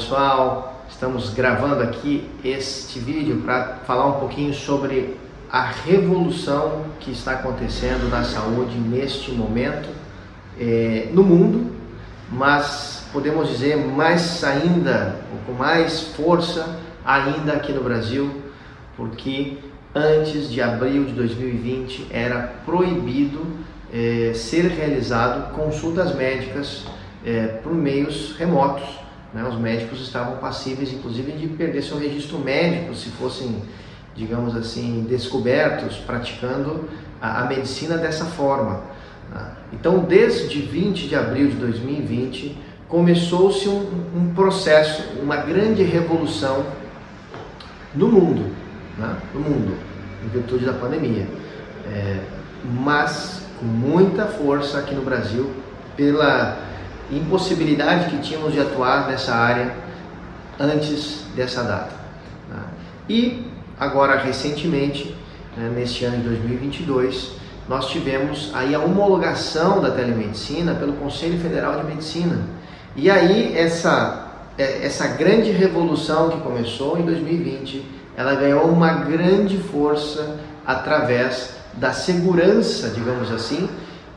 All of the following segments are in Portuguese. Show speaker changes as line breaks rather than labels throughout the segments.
pessoal, estamos gravando aqui este vídeo para falar um pouquinho sobre a revolução que está acontecendo na saúde neste momento é, no mundo, mas podemos dizer mais ainda, com mais força ainda aqui no Brasil, porque antes de abril de 2020 era proibido é, ser realizado consultas médicas é, por meios remotos. Né? Os médicos estavam passíveis, inclusive, de perder seu registro médico se fossem, digamos assim, descobertos praticando a, a medicina dessa forma. Né? Então, desde 20 de abril de 2020, começou-se um, um, processo, uma grande revolução no mundo, né? no mundo, em virtude da pandemia. É, mas com muita força aqui no Brasil pela impossibilidade que tínhamos de atuar nessa área antes dessa data. Né? E agora, recentemente, né, neste ano de 2022, nós tivemos aí a homologação da telemedicina pelo Conselho Federal de Medicina. E aí essa, é, essa grande revolução que começou em 2020, ela ganhou uma grande força através da segurança, digamos assim,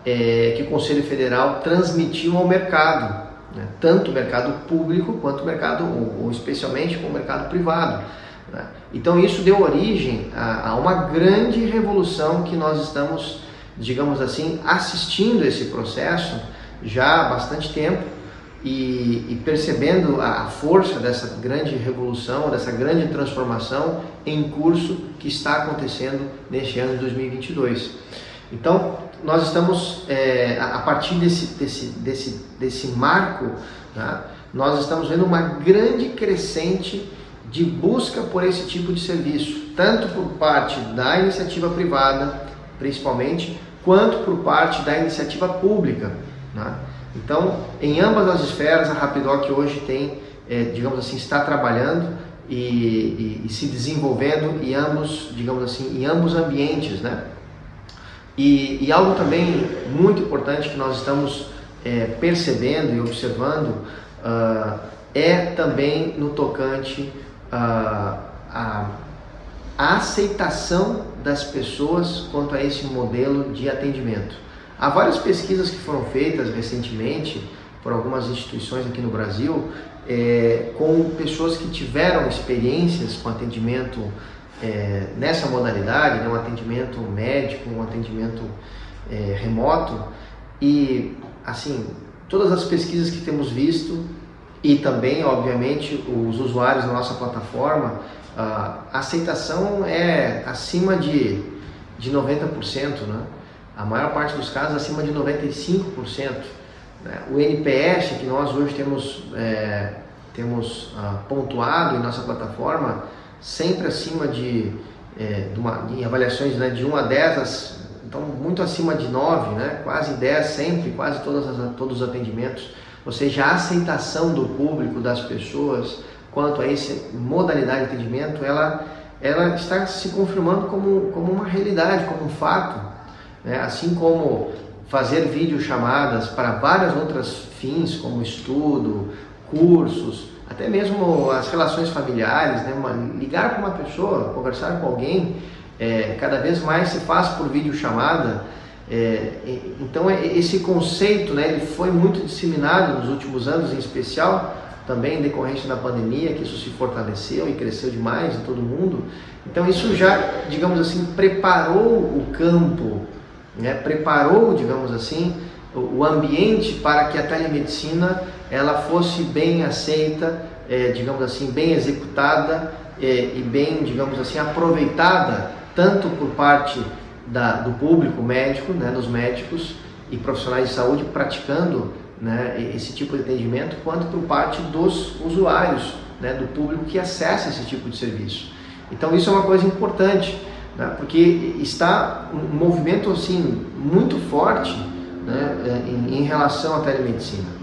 é, que o Conselho Federal transmitiu ao mercado, né? tanto o mercado público quanto o mercado, ou, ou especialmente com o mercado privado. Né? Então isso deu origem a, a, uma grande revolução que nós estamos, digamos assim, assistindo esse processo já há bastante tempo e, e percebendo a, a força dessa grande revolução, dessa grande transformação em curso que está acontecendo neste ano de 2022. Então, nós estamos, é, a partir desse, desse, desse, desse marco, né, nós estamos vendo uma grande crescente de busca por esse tipo de serviço, tanto por parte da iniciativa privada, principalmente, quanto por parte da iniciativa pública. Né? Então, em ambas as esferas, a Rapidoc hoje tem, é, digamos assim, está trabalhando e, e, e, se desenvolvendo em ambos, digamos assim, em ambos ambientes, né? E, e algo também muito importante que nós estamos é, percebendo e observando uh, é também no tocante uh, a, a aceitação das pessoas quanto a esse modelo de atendimento. Há várias pesquisas que foram feitas recentemente por algumas instituições aqui no Brasil é, com pessoas que tiveram experiências com atendimento é, nessa modalidade, né, um atendimento médico, um atendimento é, remoto e assim todas as pesquisas que temos visto e também obviamente os usuários da nossa plataforma a aceitação é acima de, de 90%, né? a maior parte dos casos acima de 95%. Né? O NPS que nós hoje temos, é, temos ah, pontuado em nossa plataforma, sempre acima de, é, de, uma, de avaliações né, de 1 a 10, então muito acima de 9, né? quase 10 sempre, quase todas as, todos os atendimentos. Ou seja, a aceitação do público, das pessoas, quanto a essa modalidade de atendimento, ela, ela está se confirmando como, como uma realidade, como um fato né? assim como fazer videochamadas para várias outras fins, como estudo, cursos, até mesmo as relações familiares, né? Uma, ligar para uma pessoa, conversar com alguém, é, cada vez mais se faz por videochamada. É, então é, esse conceito, né, ele foi muito disseminado nos últimos anos, em especial também em decorrência da pandemia, que isso se fortaleceu e cresceu demais em todo mundo. Então isso já, digamos assim, preparou o campo né, preparou, digamos assim, o ambiente para que a telemedicina ela fosse bem aceita, é, digamos assim, bem executada é, e bem, digamos assim, aproveitada tanto por parte da, do público médico, né, dos médicos e profissionais de saúde praticando né, esse tipo de atendimento, quanto por parte dos usuários, né, do público que acessa esse tipo de serviço. Então isso é uma coisa importante né? porque está um movimento assim muito forte né, é, em, em, relação à telemedicina.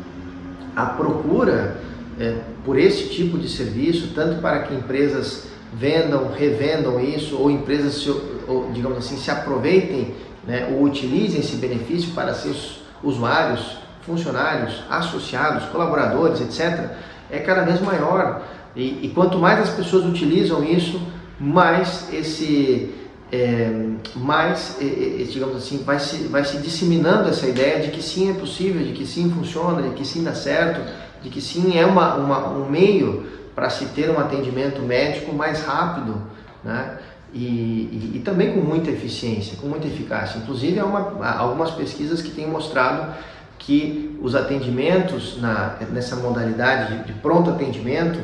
A procura é, por esse tipo de serviço, tanto para que empresas vendam, revendam isso, ou empresas, se, ou, digamos assim, se aproveitem né, ou utilizem esse benefício para seus usuários, funcionários, associados, colaboradores, etc., é cada vez maior. E, e quanto mais as pessoas utilizam isso, mais esse é, mais, é, é, digamos assim, vai se, vai se disseminando essa ideia de que sim é possível, de que sim funciona, de que sim dá certo, de que sim é uma, uma um meio para se ter um atendimento médico mais rápido, né? E, e, e, também com muita eficiência, com muita eficácia. Inclusive, há, uma, há algumas pesquisas que têm mostrado que os atendimentos na, nessa modalidade de, de pronto atendimento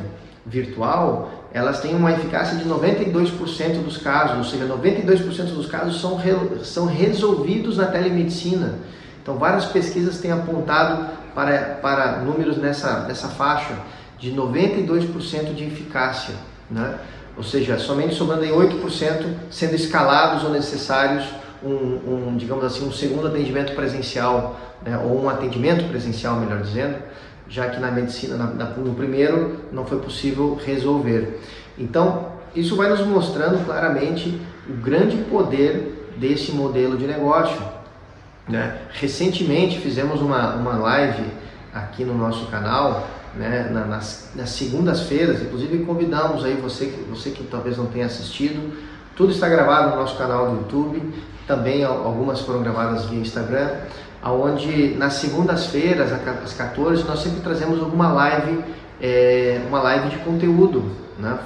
virtual, elas têm uma eficácia de 92% dos casos, ou seja, 92% dos casos são, re, são resolvidos na telemedicina. Então, várias pesquisas têm apontado para, para números nessa, nessa faixa de 92% de eficácia, né? ou seja, somente sobrando em 8% sendo escalados ou necessários um, um, digamos assim, um segundo atendimento presencial, né? ou um atendimento presencial, melhor dizendo, já que na medicina, na, na, no primeiro, não foi possível resolver. Então, isso vai nos mostrando claramente o grande poder desse modelo de negócio. Né? Recentemente fizemos uma, uma live aqui no nosso canal, né, nas, nas segundas-feiras, inclusive convidamos aí você, você que talvez não tenha assistido, tudo está gravado no nosso canal do YouTube, também algumas foram gravadas via Instagram onde nas segundas-feiras, às 14, nós sempre trazemos alguma live, é, uma live de conteúdo, né?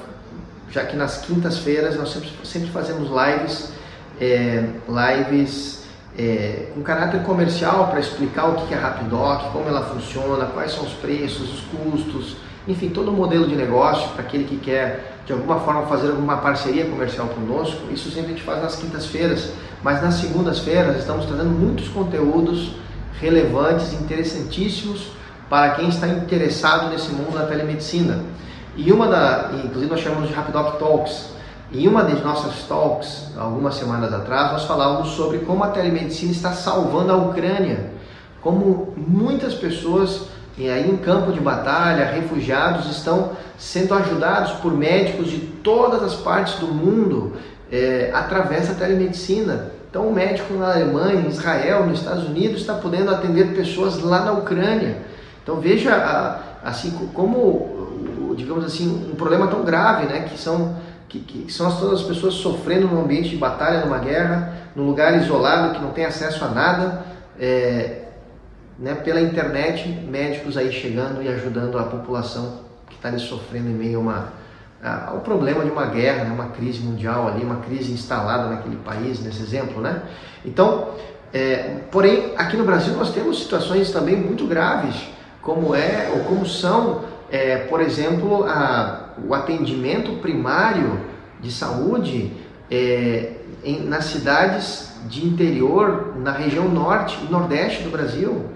já que nas quintas-feiras nós sempre, sempre fazemos lives, é, lives é, com caráter comercial para explicar o que é Rapidoc, como ela funciona, quais são os preços, os custos, enfim, todo o modelo de negócio para aquele que quer de alguma forma fazer alguma parceria comercial conosco. Isso sempre a gente faz nas quintas-feiras, mas nas segundas-feiras estamos trazendo muitos conteúdos relevantes, interessantíssimos para quem está interessado nesse mundo da telemedicina. E uma da, inclusive nós chamamos de Rapidoc Talks. Em uma das nossas talks, algumas semanas atrás, nós falávamos sobre como a telemedicina está salvando a Ucrânia, como muitas pessoas e aí em campo de batalha, refugiados estão sendo ajudados por médicos de todas as partes do mundo é, da telemedicina. Então, o médico na Alemanha, em Israel, nos Estados Unidos está podendo atender pessoas lá na Ucrânia. Então, veja assim como, digamos assim, um problema tão grave, né, que são que, que são todas as pessoas sofrendo num ambiente de batalha, numa guerra, num lugar isolado que não tem acesso a nada. É, né, pela internet, médicos aí chegando e ajudando a população que está ali sofrendo em meio a uma, ao problema de uma guerra, né, uma crise mundial ali, uma crise instalada naquele país, nesse exemplo, né? Então, é, porém, aqui no Brasil nós temos situações também muito graves, como é ou como são, é, por exemplo, a, o atendimento primário de saúde é, em, nas cidades de interior, na região norte e nordeste do Brasil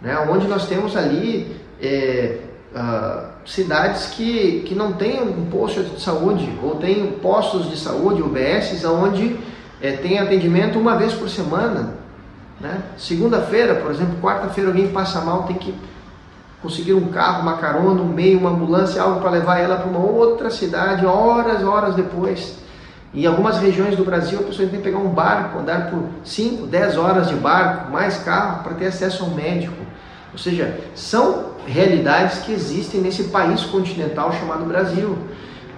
né, onde nós temos ali uh, cidades que, que não têm um posto de saúde ou têm postos de saúde, UBSs, onde é, tem atendimento uma vez por semana. Né? Segunda-feira, por exemplo, quarta-feira alguém passa mal, tem que conseguir um carro, uma carona, um meio, uma ambulância, algo para levar ela para uma outra cidade, horas, horas depois. Em algumas regiões do Brasil, a pessoa tem que pegar um barco, andar por 5, 10 horas de barco, mais carro, para ter acesso ao médico. Ou seja, são realidades que existem nesse país continental chamado Brasil.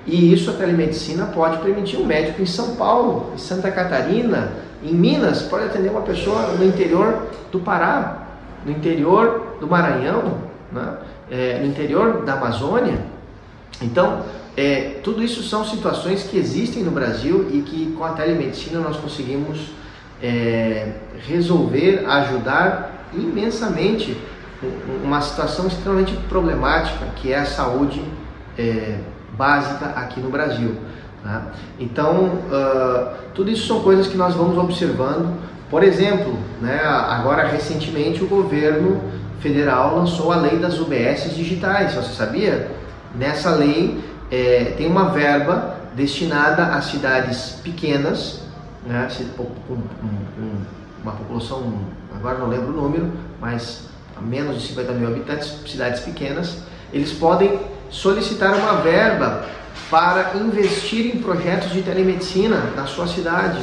E isso a telemedicina pode permitir um médico em São Paulo, em Santa Catarina, em Minas, pode atender uma pessoa no interior do Pará, no interior do Maranhão, né? é, no interior da Amazônia. Então, é, tudo isso são situações que existem no Brasil e que com a telemedicina nós conseguimos é, resolver, ajudar imensamente uma situação extremamente problemática que é a saúde é, básica aqui no Brasil. Tá? Então, uh, tudo isso são coisas que nós vamos observando. Por exemplo, né, agora recentemente o governo federal lançou a lei das UBS digitais, você sabia? Nessa lei é, tem uma verba destinada a cidades pequenas, né, uma população, agora não lembro o número, mas menos de 50 mil habitantes, cidades pequenas, eles podem solicitar uma verba para investir em projetos de telemedicina na sua cidade,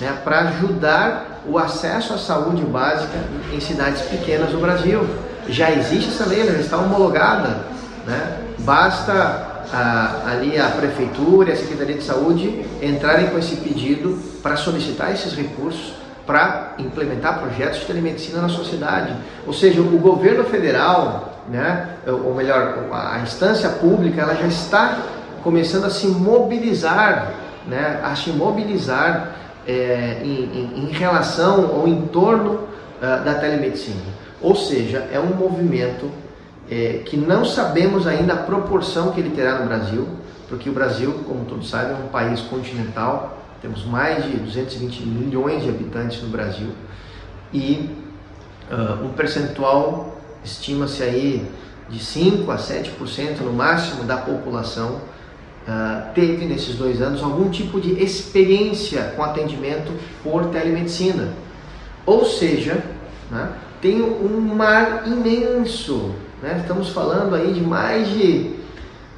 né, para ajudar o acesso à saúde básica em cidades pequenas do Brasil. Já existe essa lei, ela está homologada Né? Basta a, ali a prefeitura e a Secretaria de Saúde entrarem com esse pedido para solicitar esses recursos para implementar projetos de telemedicina na sociedade. Ou seja, o governo federal, né, ou melhor, a instância pública, ela já está começando a se mobilizar, né, a se mobilizar é, em, em, em, relação ou em torno uh, da telemedicina. Ou seja, é um movimento é, que não sabemos ainda a proporção que ele terá no Brasil, porque o Brasil, como todos sabem, é um país continental, temos mais de 220 milhões de habitantes no Brasil e uh, um percentual estima-se aí de 5 a 7% no máximo da população uh, teve nesses dois anos algum tipo de experiência com atendimento por telemedicina. Ou seja, né, tem um mar imenso né? Estamos falando aí de mais de,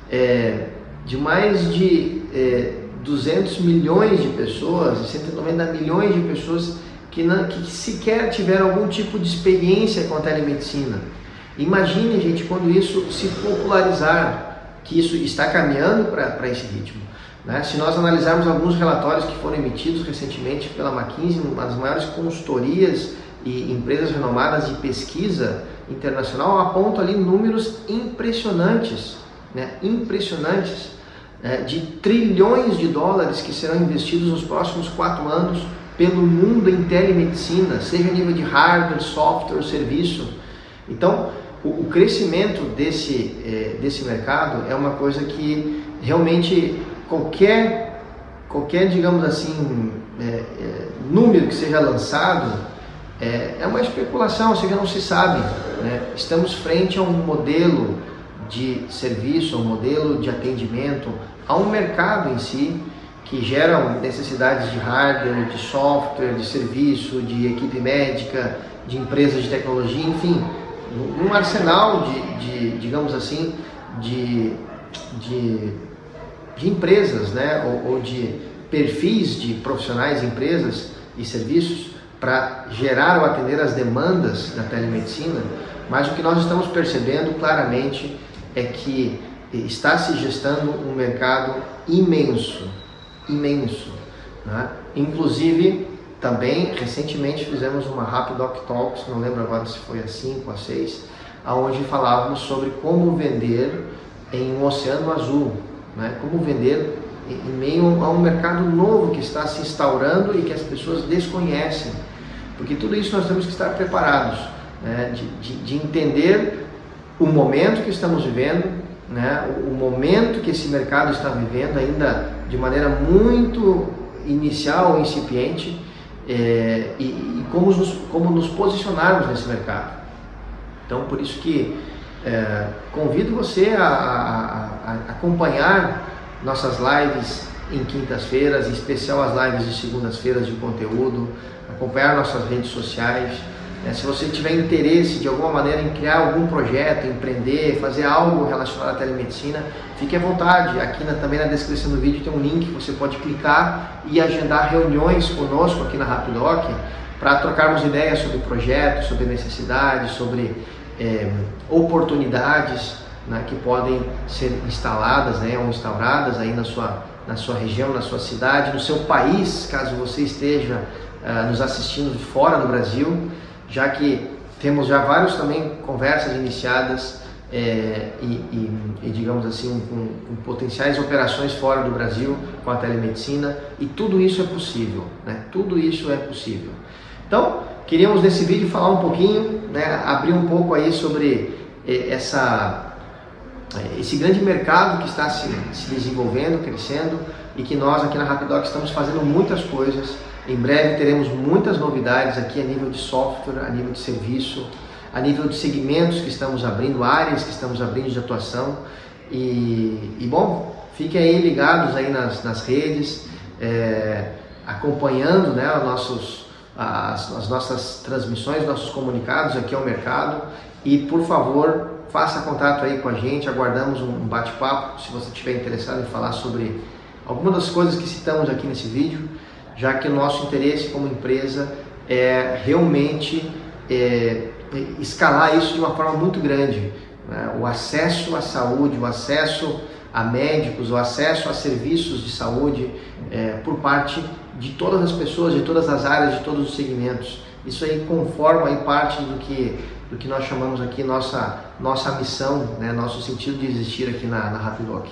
é, de, mais de é, 200 milhões de pessoas, 190 milhões de pessoas que, não, que sequer tiveram algum tipo de experiência com a telemedicina. Imagine, gente, quando isso se popularizar, que isso está caminhando para esse ritmo. Né? Se nós analisarmos alguns relatórios que foram emitidos recentemente pela McKinsey, uma das maiores consultorias e empresas renomadas de pesquisa internacional apontam ali números impressionantes, né? impressionantes? De trilhões de dólares que serão investidos nos próximos quatro anos pelo mundo em telemedicina, seja a nível de hardware, software, serviço. Então, o, o crescimento desse, é, desse mercado é uma coisa que realmente qualquer, qualquer digamos assim, é, é, número que seja lançado, é, é uma especulação, ou seja, não se sabe. Né? Estamos frente a um modelo de serviço, um modelo de atendimento, a um mercado em si que gera necessidades de hardware, de software, de serviço, de equipe médica, de empresas de tecnologia, enfim, um arsenal de, de digamos assim, de, de, de empresas, né? ou, ou de perfis de profissionais, empresas e serviços para gerar ou atender as demandas da telemedicina, mas o que nós estamos percebendo claramente é que está se gestando um mercado imenso, imenso. Né? Inclusive, também recentemente fizemos uma Rapidoc Talks, não lembro agora se foi a 5 ou a 6, aonde falávamos sobre como vender em um oceano azul, né? como vender em meio a um mercado novo que está se instaurando e que as pessoas desconhecem. Porque tudo isso nós temos que estar preparados, né? de, de, de, entender o momento que estamos vivendo, né? o, momento que esse mercado está vivendo, ainda de maneira muito inicial, incipiente, é, e, e como, nos, como nos posicionarmos nesse mercado. Então, por isso que é, convido você a, a, a acompanhar nossas lives em quintas-feiras, em especial as lives de segundas-feiras de conteúdo, acompanhar nossas redes sociais. Né? Se você tiver interesse de alguma maneira em criar algum projeto, empreender, fazer algo relacionado à telemedicina, fique à vontade. Aqui na, também na descrição do vídeo tem um link que você pode clicar e agendar reuniões conosco aqui na Rapidoc para trocarmos ideias sobre projetos, sobre necessidades, sobre é, oportunidades né, que podem ser instaladas né, ou instauradas aí na sua, na sua região, na sua cidade, no seu país, caso você esteja uh, nos assistindo de fora do Brasil, já que temos já vários também conversas iniciadas é, e, e, e, digamos assim, com, com, potenciais operações fora do Brasil com a telemedicina e tudo isso é possível, né? Tudo isso é possível. Então, queríamos nesse vídeo falar um pouquinho, né, abrir um pouco aí sobre eh, essa é, esse grande mercado que está se, se desenvolvendo, crescendo e que nós aqui na Rapidoc estamos fazendo muitas coisas. Em breve teremos muitas novidades aqui a nível de software, a nível de serviço, a nível de segmentos que estamos abrindo, áreas que estamos abrindo de atuação. E, e bom, fiquem aí ligados aí nas, nas redes, é, acompanhando né, os nossos, as, as nossas transmissões, nossos comunicados aqui ao mercado. E por favor, faça contato aí com a gente, aguardamos um bate-papo se você estiver interessado em falar sobre algumas das coisas que citamos aqui nesse vídeo, já que o nosso interesse como empresa é realmente é, escalar isso de uma forma muito grande. né? o acesso à saúde, o acesso a médicos, o acesso a serviços de saúde é, por parte de todas as pessoas, de todas as áreas, de todos os segmentos. Isso aí conforma aí parte do que, do que nós chamamos aqui nossa, nossa missão, né? nosso sentido de existir aqui na, na Rapidoc.